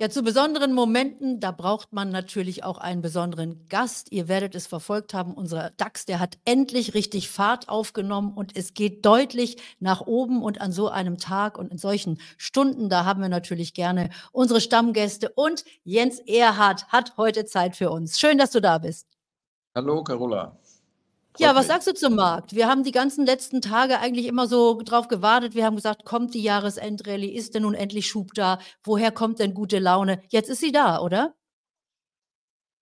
Ja, zu besonderen Momenten, da braucht man natürlich auch einen besonderen Gast. Ihr werdet es verfolgt haben, unser DAX, der hat endlich richtig Fahrt aufgenommen und es geht deutlich nach oben. Und an so einem Tag und in solchen Stunden, da haben wir natürlich gerne unsere Stammgäste. Und Jens Erhardt hat heute Zeit für uns. Schön, dass du da bist. Hallo, Carola. Ja, was sagst du zum Markt? Wir haben die ganzen letzten Tage eigentlich immer so drauf gewartet. Wir haben gesagt, kommt die Jahresendrallye? Ist denn nun endlich Schub da? Woher kommt denn gute Laune? Jetzt ist sie da, oder?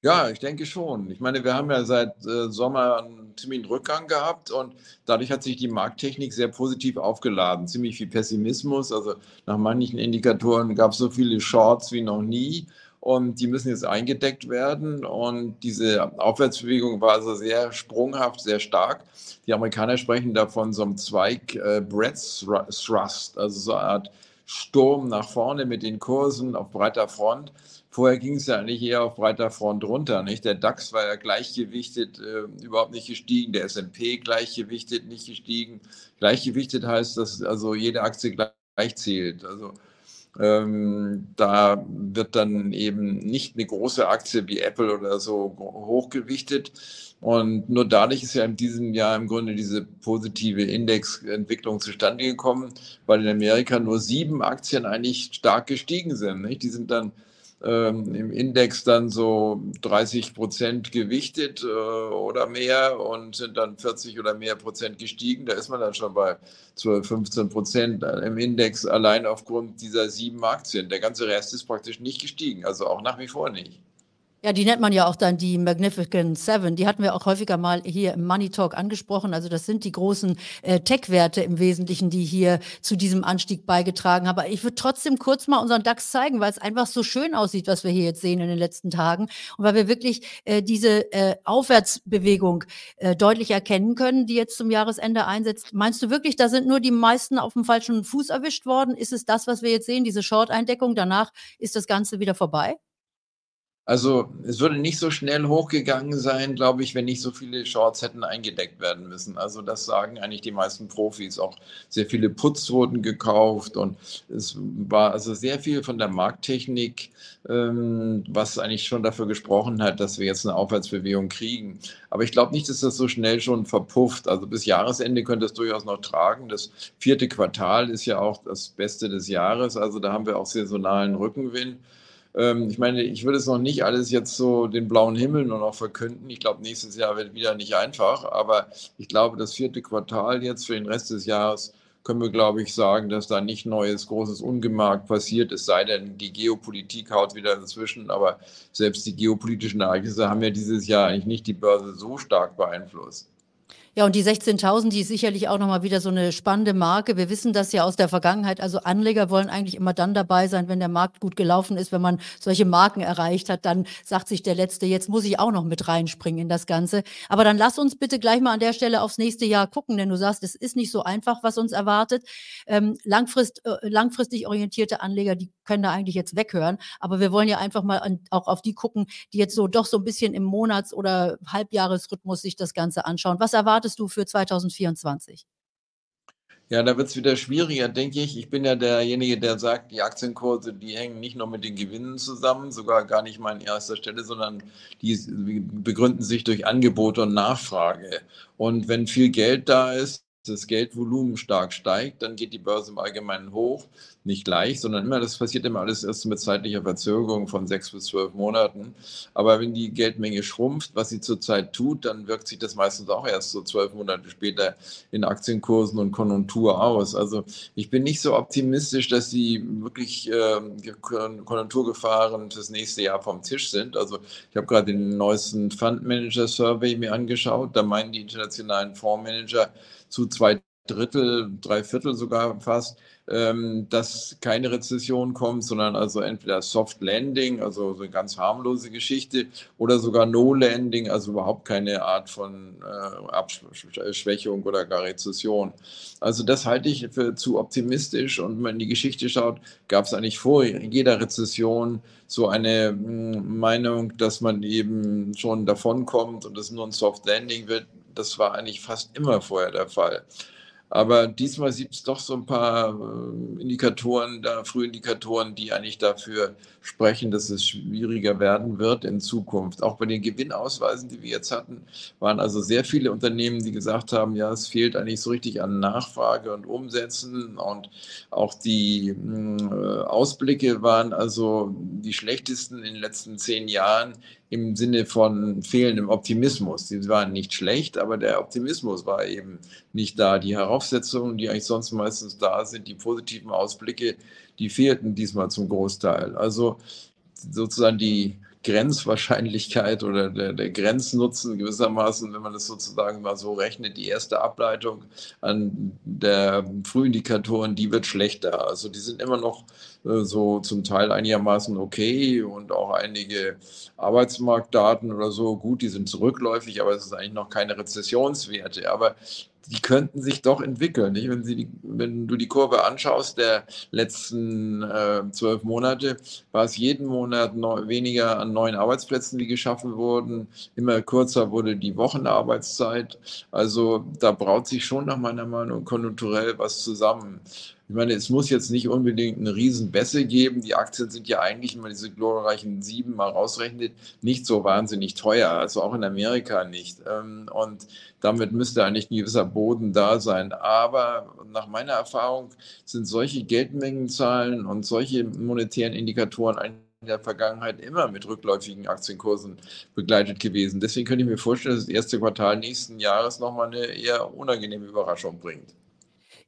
Ja, ich denke schon. Ich meine, wir haben ja seit äh, Sommer einen ziemlichen Rückgang gehabt und dadurch hat sich die Markttechnik sehr positiv aufgeladen. Ziemlich viel Pessimismus. Also nach manchen Indikatoren gab es so viele Shorts wie noch nie und die müssen jetzt eingedeckt werden. Und diese Aufwärtsbewegung war also sehr sprunghaft, sehr stark. Die Amerikaner sprechen davon so einem Zweig äh, Breadth Thrust, also so eine Art Sturm nach vorne mit den Kursen auf breiter Front. Vorher ging es ja eigentlich eher auf breiter Front runter. Nicht? Der DAX war ja gleichgewichtet, äh, überhaupt nicht gestiegen. Der SP gleichgewichtet, nicht gestiegen. Gleichgewichtet heißt, dass also jede Aktie gleich zählt. Also ähm, da wird dann eben nicht eine große Aktie wie Apple oder so hochgewichtet. Und nur dadurch ist ja in diesem Jahr im Grunde diese positive Indexentwicklung zustande gekommen, weil in Amerika nur sieben Aktien eigentlich stark gestiegen sind. Nicht? Die sind dann ähm, im Index dann so 30 Prozent gewichtet äh, oder mehr und sind dann 40 oder mehr Prozent gestiegen. Da ist man dann schon bei 12, 15 Prozent im Index allein aufgrund dieser sieben Aktien. Der ganze Rest ist praktisch nicht gestiegen, also auch nach wie vor nicht. Ja, die nennt man ja auch dann die Magnificent Seven. Die hatten wir auch häufiger mal hier im Money Talk angesprochen. Also das sind die großen äh, Tech-Werte im Wesentlichen, die hier zu diesem Anstieg beigetragen haben. Aber ich würde trotzdem kurz mal unseren DAX zeigen, weil es einfach so schön aussieht, was wir hier jetzt sehen in den letzten Tagen. Und weil wir wirklich äh, diese äh, Aufwärtsbewegung äh, deutlich erkennen können, die jetzt zum Jahresende einsetzt. Meinst du wirklich, da sind nur die meisten auf dem falschen Fuß erwischt worden? Ist es das, was wir jetzt sehen, diese Short-Eindeckung? Danach ist das Ganze wieder vorbei? Also es würde nicht so schnell hochgegangen sein, glaube ich, wenn nicht so viele Shorts hätten eingedeckt werden müssen. Also das sagen eigentlich die meisten Profis. Auch sehr viele Putz wurden gekauft und es war also sehr viel von der Markttechnik, ähm, was eigentlich schon dafür gesprochen hat, dass wir jetzt eine Aufwärtsbewegung kriegen. Aber ich glaube nicht, dass das so schnell schon verpufft. Also bis Jahresende könnte es durchaus noch tragen. Das vierte Quartal ist ja auch das Beste des Jahres. Also da haben wir auch saisonalen Rückenwind. Ähm, ich meine, ich würde es noch nicht alles jetzt so den blauen Himmel nur noch verkünden. Ich glaube, nächstes Jahr wird wieder nicht einfach, aber ich glaube, das vierte Quartal jetzt für den Rest des Jahres können wir, glaube ich, sagen, dass da nicht neues großes Ungemark passiert, es sei denn, die Geopolitik haut wieder dazwischen. Aber selbst die geopolitischen Ereignisse haben ja dieses Jahr eigentlich nicht die Börse so stark beeinflusst. Ja, und die 16.000, die ist sicherlich auch nochmal wieder so eine spannende Marke. Wir wissen das ja aus der Vergangenheit. Also Anleger wollen eigentlich immer dann dabei sein, wenn der Markt gut gelaufen ist. Wenn man solche Marken erreicht hat, dann sagt sich der Letzte, jetzt muss ich auch noch mit reinspringen in das Ganze. Aber dann lass uns bitte gleich mal an der Stelle aufs nächste Jahr gucken, denn du sagst, es ist nicht so einfach, was uns erwartet. Ähm, langfrist, äh, langfristig orientierte Anleger, die können da eigentlich jetzt weghören. Aber wir wollen ja einfach mal an, auch auf die gucken, die jetzt so doch so ein bisschen im Monats- oder Halbjahresrhythmus sich das Ganze anschauen. Was erwartet erwartest du für 2024? Ja, da wird es wieder schwieriger, denke ich. Ich bin ja derjenige, der sagt, die Aktienkurse, die hängen nicht nur mit den Gewinnen zusammen, sogar gar nicht mal an erster Stelle, sondern die begründen sich durch Angebot und Nachfrage. Und wenn viel Geld da ist, das Geldvolumen stark steigt, dann geht die Börse im Allgemeinen hoch. Nicht gleich, sondern immer, das passiert immer alles erst mit zeitlicher Verzögerung von sechs bis zwölf Monaten. Aber wenn die Geldmenge schrumpft, was sie zurzeit tut, dann wirkt sich das meistens auch erst so zwölf Monate später in Aktienkursen und Konjunktur aus. Also ich bin nicht so optimistisch, dass die wirklich äh, Konjunkturgefahren fürs nächste Jahr vom Tisch sind. Also ich habe gerade den neuesten Fund Manager Survey mir angeschaut. Da meinen die internationalen Fondsmanager, zu zwei Drittel, drei Viertel sogar fast, ähm, dass keine Rezession kommt, sondern also entweder Soft Landing, also so eine ganz harmlose Geschichte, oder sogar No Landing, also überhaupt keine Art von äh, Abschwächung oder gar Rezession. Also das halte ich für zu optimistisch und wenn man in die Geschichte schaut, gab es eigentlich vor jeder Rezession so eine hm, Meinung, dass man eben schon davonkommt und es nur ein Soft Landing wird. Das war eigentlich fast immer vorher der Fall. Aber diesmal gibt es doch so ein paar äh, Indikatoren, da Frühindikatoren, die eigentlich dafür sprechen, dass es schwieriger werden wird in Zukunft. Auch bei den Gewinnausweisen, die wir jetzt hatten, waren also sehr viele Unternehmen, die gesagt haben, ja, es fehlt eigentlich so richtig an Nachfrage und Umsätzen. Und auch die äh, Ausblicke waren also die schlechtesten in den letzten zehn Jahren im Sinne von fehlendem Optimismus. Die waren nicht schlecht, aber der Optimismus war eben nicht da. Die Heraufsetzungen, die eigentlich sonst meistens da sind, die positiven Ausblicke, die fehlten diesmal zum Großteil. Also sozusagen die Grenzwahrscheinlichkeit oder der, der, Grenznutzen gewissermaßen, wenn man das sozusagen mal so rechnet, die erste Ableitung an der Frühindikatoren, die wird schlechter. Also die sind immer noch äh, so zum Teil einigermaßen okay und auch einige Arbeitsmarktdaten oder so, gut, die sind zurückläufig, aber es ist eigentlich noch keine Rezessionswerte. Aber die könnten sich doch entwickeln. Nicht? Wenn, Sie wenn du die Kurve anschaust der letzten äh, zwölf Monate, war es jeden Monat neu, weniger an neuen Arbeitsplätzen, die geschaffen wurden. Immer kürzer wurde die Wochenarbeitszeit. Also da braut sich schon nach meiner Meinung konjunkturell was zusammen. Ich meine, es muss jetzt nicht unbedingt eine Riesenbässe geben. Die Aktien sind ja eigentlich, wenn man diese glorreichen sieben mal rausrechnet, nicht so wahnsinnig teuer. Also auch in Amerika nicht. Ähm, und damit müsste eigentlich ein gewisser Boden da sein. Aber nach meiner Erfahrung sind solche Geldmengenzahlen und solche monetären Indikatoren eigentlich in der Vergangenheit immer mit rückläufigen Aktienkursen begleitet gewesen. Deswegen könnte ich mir vorstellen, dass das erste Quartal nächsten Jahres nochmal eine eher unangenehme Überraschung bringt.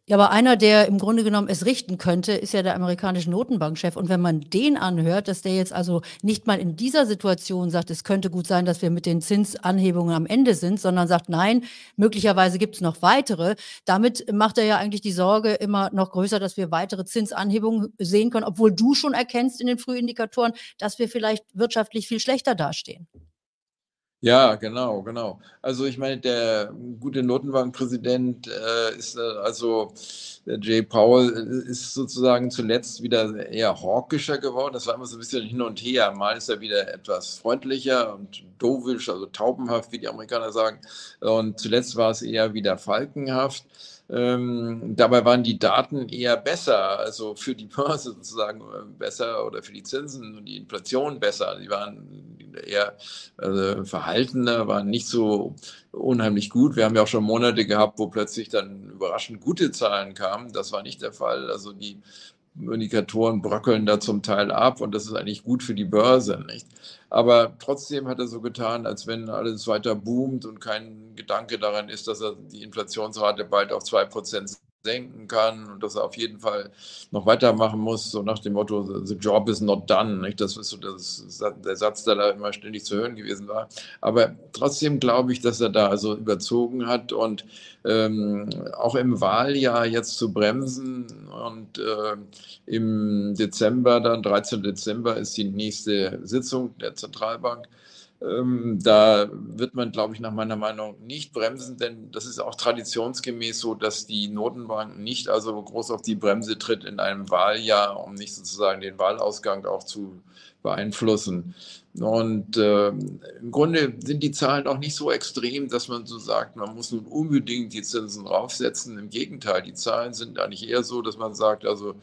Ja, aber einer, der im Grunde genommen es richten könnte, ist ja der amerikanische Notenbankchef. Und wenn man den anhört, dass der jetzt also nicht mal in dieser Situation sagt, es könnte gut sein, dass wir mit den Zinsanhebungen am Ende sind, sondern sagt, nein, möglicherweise gibt es noch weitere. Damit macht er ja eigentlich die Sorge immer noch größer, dass wir weitere Zinsanhebungen sehen können, obwohl du schon erkennst in den Frühindikatoren, dass wir vielleicht wirtschaftlich viel schlechter dastehen. Ja, genau, genau. Also ich meine, der gute Notenbankpräsident äh, ist äh, also der Jay Powell äh, ist sozusagen zuletzt wieder eher hawkischer geworden. Das war immer so ein bisschen hin und her. Mal ist er wieder etwas freundlicher und dovisch, also taubenhaft, wie die Amerikaner sagen. Und zuletzt war es eher wieder falkenhaft. Ähm, dabei waren die Daten eher besser, also für die Börse sozusagen äh, besser oder für die Zinsen und die Inflation besser. Die waren eher äh, verhaltener, waren nicht so unheimlich gut. Wir haben ja auch schon Monate gehabt, wo plötzlich dann überraschend gute Zahlen kamen. Das war nicht der Fall. Also die Indikatoren bröckeln da zum Teil ab und das ist eigentlich gut für die Börse. Nicht? Aber trotzdem hat er so getan, als wenn alles weiter boomt und kein Gedanke daran ist, dass er die Inflationsrate bald auf 2% senken kann und dass er auf jeden Fall noch weitermachen muss, so nach dem Motto, the job is not done. Nicht? Das ist so das, der Satz, der da immer ständig zu hören gewesen war. Aber trotzdem glaube ich, dass er da also überzogen hat und ähm, auch im Wahljahr jetzt zu bremsen und äh, im Dezember, dann 13. Dezember ist die nächste Sitzung der Zentralbank ähm, da wird man, glaube ich, nach meiner Meinung nicht bremsen, denn das ist auch traditionsgemäß so, dass die Notenbank nicht also groß auf die Bremse tritt in einem Wahljahr, um nicht sozusagen den Wahlausgang auch zu beeinflussen. Und äh, im Grunde sind die Zahlen auch nicht so extrem, dass man so sagt, man muss nun unbedingt die Zinsen raufsetzen. Im Gegenteil, die Zahlen sind eigentlich eher so, dass man sagt, also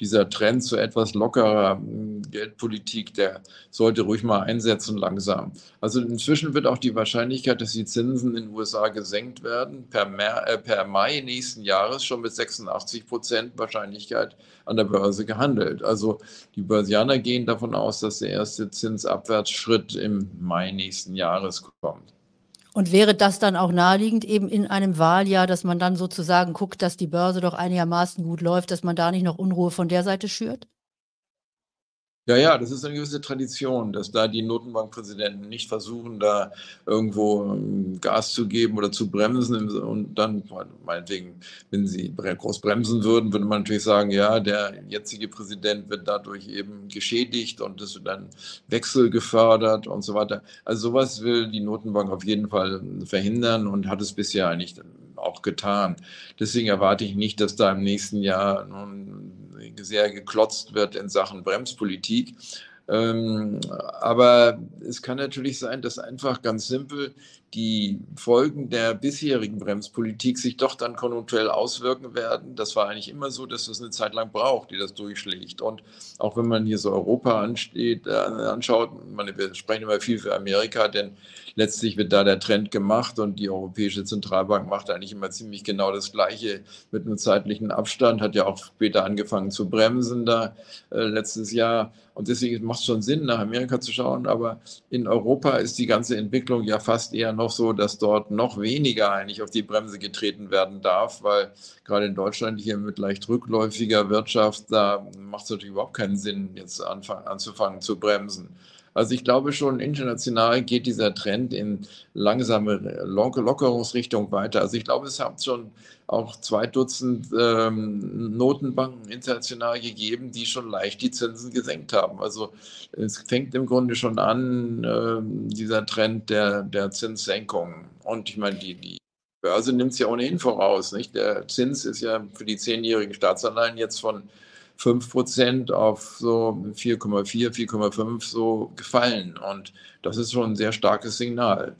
dieser Trend zu etwas lockerer hm, Geldpolitik, der sollte ruhig mal einsetzen langsam. Also inzwischen wird auch die Wahrscheinlichkeit, dass die Zinsen in den USA gesenkt werden, per, Mer äh, per Mai nächsten Jahres schon mit 86 Prozent Wahrscheinlichkeit an der Börse gehandelt. Also die Börsianer gehen davon aus, dass der erste Zinsabwärtsschritt im Mai nächsten Jahres kommt. Und wäre das dann auch naheliegend, eben in einem Wahljahr, dass man dann sozusagen guckt, dass die Börse doch einigermaßen gut läuft, dass man da nicht noch Unruhe von der Seite schürt? Ja, ja, das ist eine gewisse Tradition, dass da die Notenbankpräsidenten nicht versuchen, da irgendwo ähm, Gas zu geben oder zu bremsen. Und dann, meinetwegen, wenn sie groß bremsen würden, würde man natürlich sagen, ja, der jetzige Präsident wird dadurch eben geschädigt und es wird dann Wechsel gefördert und so weiter. Also sowas will die Notenbank auf jeden Fall verhindern und hat es bisher eigentlich auch getan. Deswegen erwarte ich nicht, dass da im nächsten Jahr nun sehr geklotzt wird in Sachen Bremspolitik. Ähm, aber es kann natürlich sein, dass einfach ganz simpel die Folgen der bisherigen Bremspolitik sich doch dann konjunkturell auswirken werden. Das war eigentlich immer so, dass es eine Zeit lang braucht, die das durchschlägt. Und auch wenn man hier so Europa ansteht, äh, anschaut, meine, wir sprechen immer viel für Amerika, denn letztlich wird da der Trend gemacht und die Europäische Zentralbank macht eigentlich immer ziemlich genau das Gleiche mit einem zeitlichen Abstand, hat ja auch später angefangen zu bremsen da äh, letztes Jahr. Und deswegen macht es schon Sinn, nach Amerika zu schauen. Aber in Europa ist die ganze Entwicklung ja fast eher noch so, dass dort noch weniger eigentlich auf die Bremse getreten werden darf, weil gerade in Deutschland hier mit leicht rückläufiger Wirtschaft, da macht es natürlich überhaupt keinen Sinn, jetzt anzufangen zu bremsen. Also ich glaube schon, international geht dieser Trend in langsame Lockerungsrichtung weiter. Also ich glaube, es hat schon auch zwei Dutzend ähm, Notenbanken international gegeben, die schon leicht die Zinsen gesenkt haben. Also es fängt im Grunde schon an, äh, dieser Trend der, der Zinssenkung. Und ich meine, die, die Börse nimmt es ja ohnehin voraus. Nicht? Der Zins ist ja für die zehnjährigen Staatsanleihen jetzt von 5 Prozent auf so 4,4, 4,5 so gefallen. Und das ist schon ein sehr starkes Signal.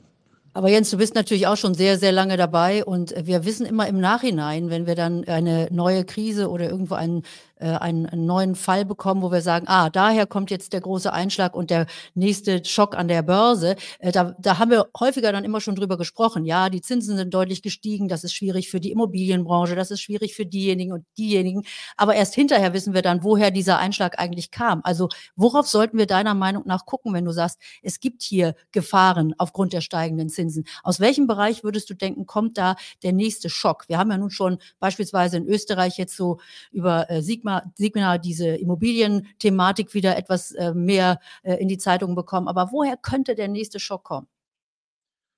Aber Jens, du bist natürlich auch schon sehr, sehr lange dabei und wir wissen immer im Nachhinein, wenn wir dann eine neue Krise oder irgendwo einen äh, einen, einen neuen Fall bekommen, wo wir sagen, ah, daher kommt jetzt der große Einschlag und der nächste Schock an der Börse. Äh, da, da haben wir häufiger dann immer schon drüber gesprochen. Ja, die Zinsen sind deutlich gestiegen, das ist schwierig für die Immobilienbranche, das ist schwierig für diejenigen und diejenigen. Aber erst hinterher wissen wir dann, woher dieser Einschlag eigentlich kam. Also worauf sollten wir deiner Meinung nach gucken, wenn du sagst, es gibt hier Gefahren aufgrund der steigenden Zinsen? Aus welchem Bereich würdest du denken, kommt da der nächste Schock? Wir haben ja nun schon beispielsweise in Österreich jetzt so über äh, Sigma Sigma, Sigma diese Immobilienthematik wieder etwas äh, mehr äh, in die Zeitung bekommen. Aber woher könnte der nächste Schock kommen?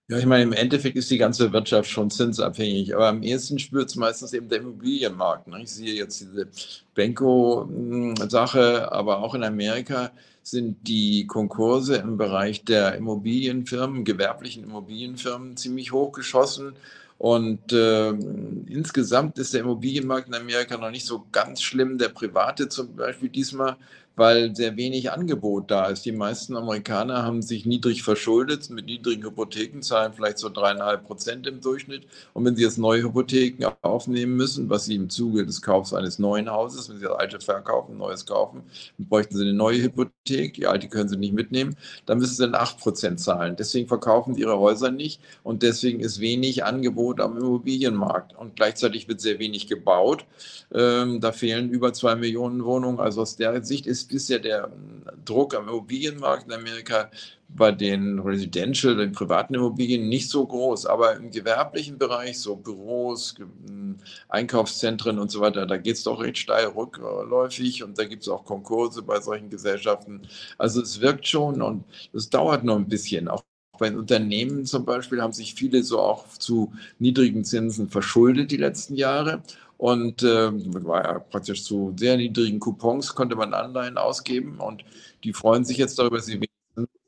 Ja, ich meine, im Endeffekt ist die ganze Wirtschaft schon zinsabhängig, aber am ehesten spürt es meistens eben der Immobilienmarkt. Ne? Ich sehe jetzt diese Benko-Sache, aber auch in Amerika sind die Konkurse im Bereich der Immobilienfirmen, gewerblichen Immobilienfirmen ziemlich hochgeschossen. Und äh, insgesamt ist der Immobilienmarkt in Amerika noch nicht so ganz schlimm. Der private zum Beispiel diesmal weil sehr wenig Angebot da ist. Die meisten Amerikaner haben sich niedrig verschuldet, mit niedrigen Hypotheken zahlen vielleicht so dreieinhalb Prozent im Durchschnitt. Und wenn sie jetzt neue Hypotheken aufnehmen müssen, was sie im Zuge des Kaufs eines neuen Hauses, wenn sie das alte verkaufen, neues kaufen, bräuchten sie eine neue Hypothek, die alte können sie nicht mitnehmen, dann müssen sie dann acht Prozent zahlen. Deswegen verkaufen sie ihre Häuser nicht und deswegen ist wenig Angebot am Immobilienmarkt. Und gleichzeitig wird sehr wenig gebaut. Ähm, da fehlen über zwei Millionen Wohnungen. Also aus der Sicht ist ist ja der ähm, Druck am Immobilienmarkt in Amerika bei den Residential, den privaten Immobilien nicht so groß, aber im gewerblichen Bereich, so Büros, ähm, Einkaufszentren und so weiter, da geht es doch recht steil rückläufig und da gibt es auch Konkurse bei solchen Gesellschaften. Also es wirkt schon und es dauert noch ein bisschen. Auch bei Unternehmen zum Beispiel haben sich viele so auch zu niedrigen Zinsen verschuldet die letzten Jahre und äh, war ja praktisch zu sehr niedrigen Coupons, konnte man Anleihen ausgeben und die freuen sich jetzt darüber, sie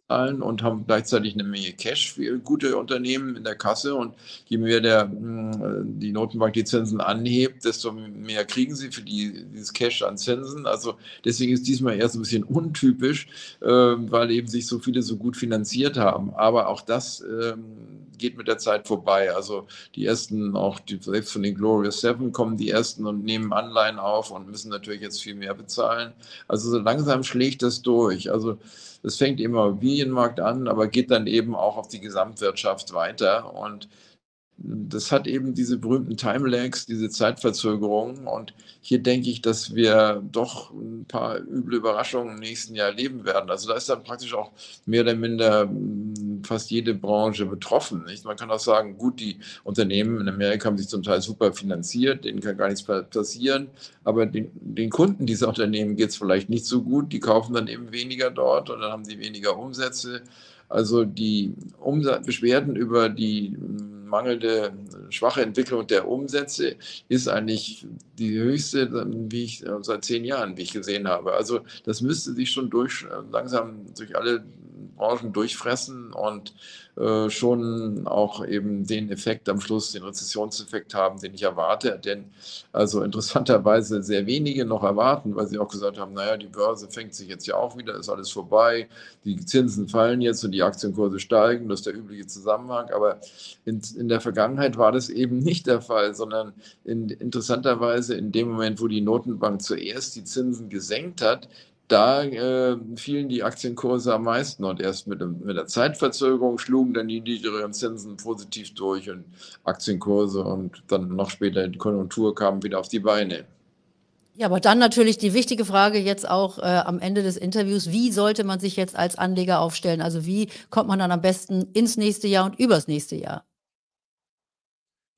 zahlen und haben gleichzeitig eine Menge Cash für gute Unternehmen in der Kasse. Und je mehr der, hm, die Notenbank die Zinsen anhebt, desto mehr kriegen sie für die, dieses Cash an Zinsen. Also deswegen ist diesmal erst ein bisschen untypisch, äh, weil eben sich so viele so gut finanziert haben. Aber auch das ähm, geht mit der Zeit vorbei. Also die ersten, auch die, selbst von den Glorious Seven kommen die ersten und nehmen Anleihen auf und müssen natürlich jetzt viel mehr bezahlen. Also so langsam schlägt das durch. Also das fängt im Immobilienmarkt an, aber geht dann eben auch auf die Gesamtwirtschaft weiter. Und das hat eben diese berühmten Timelags, diese Zeitverzögerungen. Und hier denke ich, dass wir doch ein paar üble Überraschungen im nächsten Jahr erleben werden. Also da ist dann praktisch auch mehr oder minder hm, fast jede Branche betroffen. Nicht? Man kann auch sagen, gut, die Unternehmen in Amerika haben sich zum Teil super finanziert, denen kann gar nichts passieren. Aber den, den Kunden dieser Unternehmen geht es vielleicht nicht so gut. Die kaufen dann eben weniger dort und dann haben die weniger Umsätze. Also die Umsatz Beschwerden über die hm, mangelnde, schwache Entwicklung der Umsätze ist eigentlich die höchste, wie ich seit zehn Jahren, wie ich gesehen habe. Also das müsste sich schon durch, langsam durch alle Branchen durchfressen und äh, schon auch eben den Effekt am Schluss, den Rezessionseffekt haben, den ich erwarte, den also interessanterweise sehr wenige noch erwarten, weil sie auch gesagt haben, naja, die Börse fängt sich jetzt ja auch wieder, ist alles vorbei, die Zinsen fallen jetzt und die Aktienkurse steigen, das ist der übliche Zusammenhang, aber in, in der Vergangenheit war das eben nicht der Fall, sondern in, interessanterweise in dem Moment, wo die Notenbank zuerst die Zinsen gesenkt hat, da äh, fielen die Aktienkurse am meisten und erst mit, mit, der Zeitverzögerung schlugen dann die niedrigeren Zinsen positiv durch und Aktienkurse und dann noch später die Konjunktur kamen wieder auf die Beine. Ja, aber dann natürlich die wichtige Frage jetzt auch äh, am Ende des Interviews, wie sollte man sich jetzt als Anleger aufstellen? Also wie kommt man dann am besten ins nächste Jahr und übers nächste Jahr?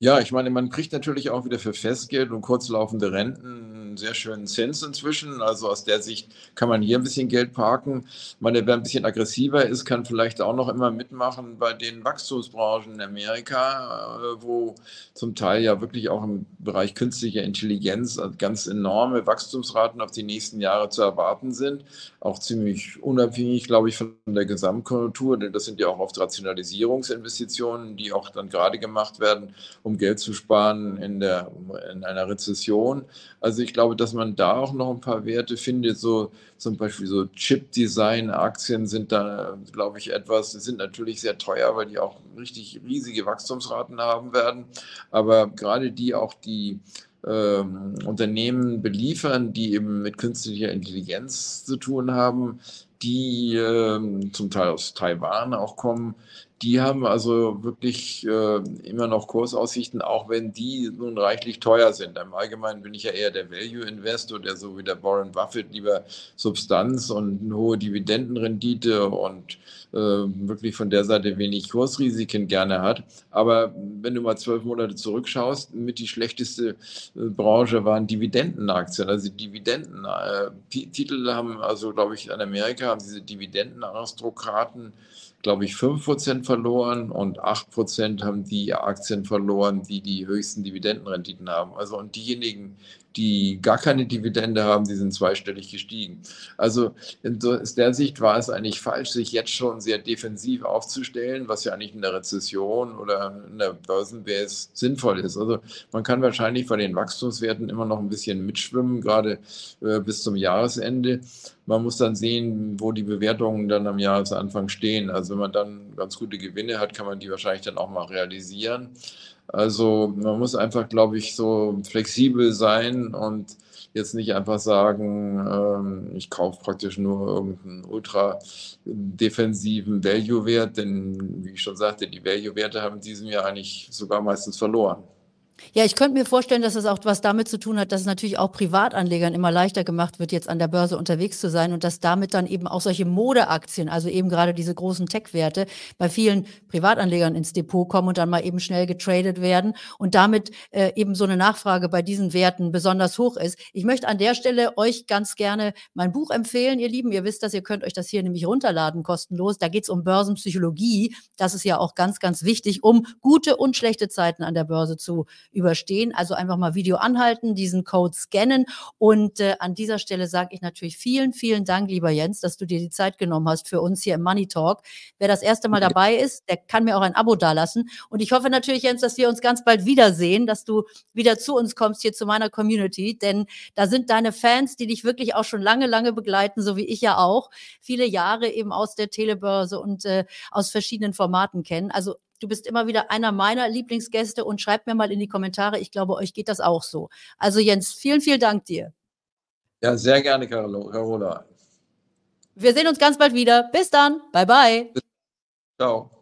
Ja, ich meine, man kriegt natürlich auch wieder für Festgeld und kurzlaufende Renten einen sehr schönen Zins inzwischen. Also aus der Sicht kann man hier ein bisschen Geld parken. Meine, wer ein bisschen aggressiver ist, kann vielleicht auch noch immer mitmachen bei den Wachstumsbranchen in Amerika, äh, wo zum Teil ja wirklich auch im Bereich künstlicher Intelligenz ganz enorme Wachstumsraten auf die nächsten Jahre zu erwarten sind. Auch ziemlich unabhängig, glaube ich, von der Gesamtkonjunktur, denn das sind ja auch oft Rationalisierungsinvestitionen, die auch dann gerade gemacht werden, um Geld zu sparen in, der, in einer Rezession. Also ich glaube, dass man da auch noch ein paar Werte findet, so zum Beispiel so Chip-Design-Aktien sind da, glaube ich, etwas, sind natürlich sehr teuer, weil die auch richtig riesige Wachstumsraten haben werden. Aber gerade die auch die ähm, Unternehmen beliefern, die eben mit künstlicher Intelligenz zu tun haben, die ähm, zum Teil aus Taiwan auch kommen, die haben also wirklich äh, immer noch Kursaussichten, auch wenn die nun reichlich teuer sind. Im Allgemeinen bin ich ja eher der Value-Investor, der so wie der Warren Buffett lieber Substanz und eine hohe Dividendenrendite und äh, wirklich von der Seite wenig Kursrisiken gerne hat. Aber wenn du mal zwölf Monate zurückschaust, mit die schlechteste äh, Branche waren Dividendenaktien. Also Dividendentitel äh, haben also, glaube ich, in Amerika haben diese Dividendenaristokraten glaube ich, 5% verloren und 8% haben die Aktien verloren, die die höchsten Dividendenrenditen haben. Also und diejenigen, die gar keine Dividende haben, die sind zweistellig gestiegen. Also in der Sicht war es eigentlich falsch, sich jetzt schon sehr defensiv aufzustellen, was ja eigentlich in der Rezession oder in der Börsenbase sinnvoll ist. Also man kann wahrscheinlich bei den Wachstumswerten immer noch ein bisschen mitschwimmen, gerade äh, bis zum Jahresende. Man muss dann sehen, wo die Bewertungen dann am Jahresanfang stehen. Also wenn man dann ganz gute Gewinne hat, kann man die wahrscheinlich dann auch mal realisieren. Also man muss einfach, glaube ich, so flexibel sein und jetzt nicht einfach sagen, ähm, ich kaufe praktisch nur irgendeinen ultra defensiven Value-Wert, denn wie ich schon sagte, die Value-Werte haben in diesem Jahr eigentlich sogar meistens verloren. Ja, ich könnte mir vorstellen, dass es auch was damit zu tun hat, dass es natürlich auch Privatanlegern immer leichter gemacht wird, jetzt an der Börse unterwegs zu sein und dass damit dann eben auch solche Modeaktien, also eben gerade diese großen Tech-Werte, bei vielen Privatanlegern ins Depot kommen und dann mal eben schnell getradet werden und damit äh, eben so eine Nachfrage bei diesen Werten besonders hoch ist. Ich möchte an der Stelle euch ganz gerne mein Buch empfehlen, ihr Lieben. Ihr wisst das, ihr könnt euch das hier nämlich runterladen kostenlos. Da geht es um Börsenpsychologie. Das ist ja auch ganz, ganz wichtig, um gute und schlechte Zeiten an der Börse zu überstehen. Also einfach mal Video anhalten, diesen Code scannen. Und äh, an dieser Stelle sage ich natürlich vielen, vielen Dank, lieber Jens, dass du dir die Zeit genommen hast für uns hier im Money Talk. Wer das erste Mal dabei ist, der kann mir auch ein Abo dalassen. Und ich hoffe natürlich, Jens, dass wir uns ganz bald wiedersehen, dass du wieder zu uns kommst hier zu meiner Community, denn da sind deine Fans, die dich wirklich auch schon lange, lange begleiten, so wie ich ja auch, viele Jahre eben aus der Telebörse und äh, aus verschiedenen Formaten kennen. Also Du bist immer wieder einer meiner Lieblingsgäste und schreibt mir mal in die Kommentare. Ich glaube, euch geht das auch so. Also Jens, vielen, vielen Dank dir. Ja, sehr gerne, Carola. Wir sehen uns ganz bald wieder. Bis dann. Bye, bye. Ciao.